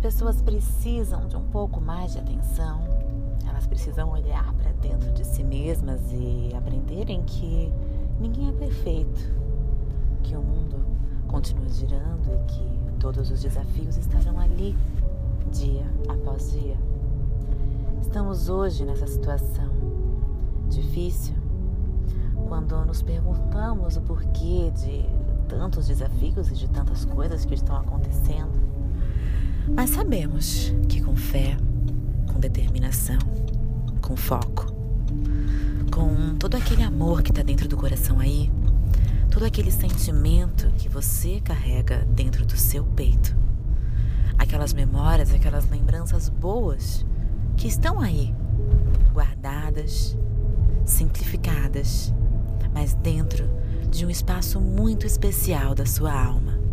pessoas precisam de um pouco mais de atenção, elas precisam olhar para dentro de si mesmas e aprenderem que ninguém é perfeito, que o mundo continua girando e que todos os desafios estarão ali, dia após dia. Estamos hoje nessa situação difícil quando nos perguntamos o porquê de tantos desafios e de tantas coisas que estão acontecendo. Mas sabemos que com fé, com determinação, com foco, com todo aquele amor que está dentro do coração aí, todo aquele sentimento que você carrega dentro do seu peito, aquelas memórias, aquelas lembranças boas que estão aí, guardadas, simplificadas, mas dentro de um espaço muito especial da sua alma.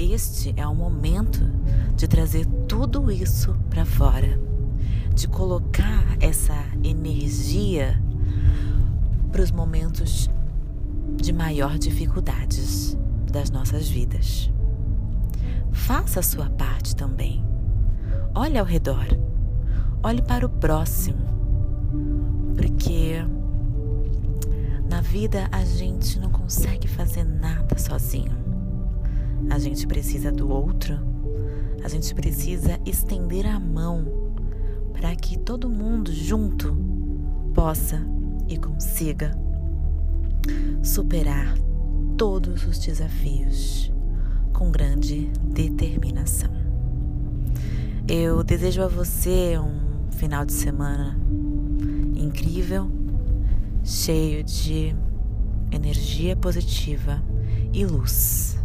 Este é o momento de trazer tudo isso para fora, de colocar essa energia para os momentos de maior dificuldades das nossas vidas. Faça a sua parte também. Olhe ao redor. Olhe para o próximo. Porque na vida a gente não consegue fazer nada sozinho. A gente precisa do outro. A gente precisa estender a mão para que todo mundo junto possa e consiga superar todos os desafios com grande determinação. Eu desejo a você um final de semana incrível, cheio de energia positiva e luz.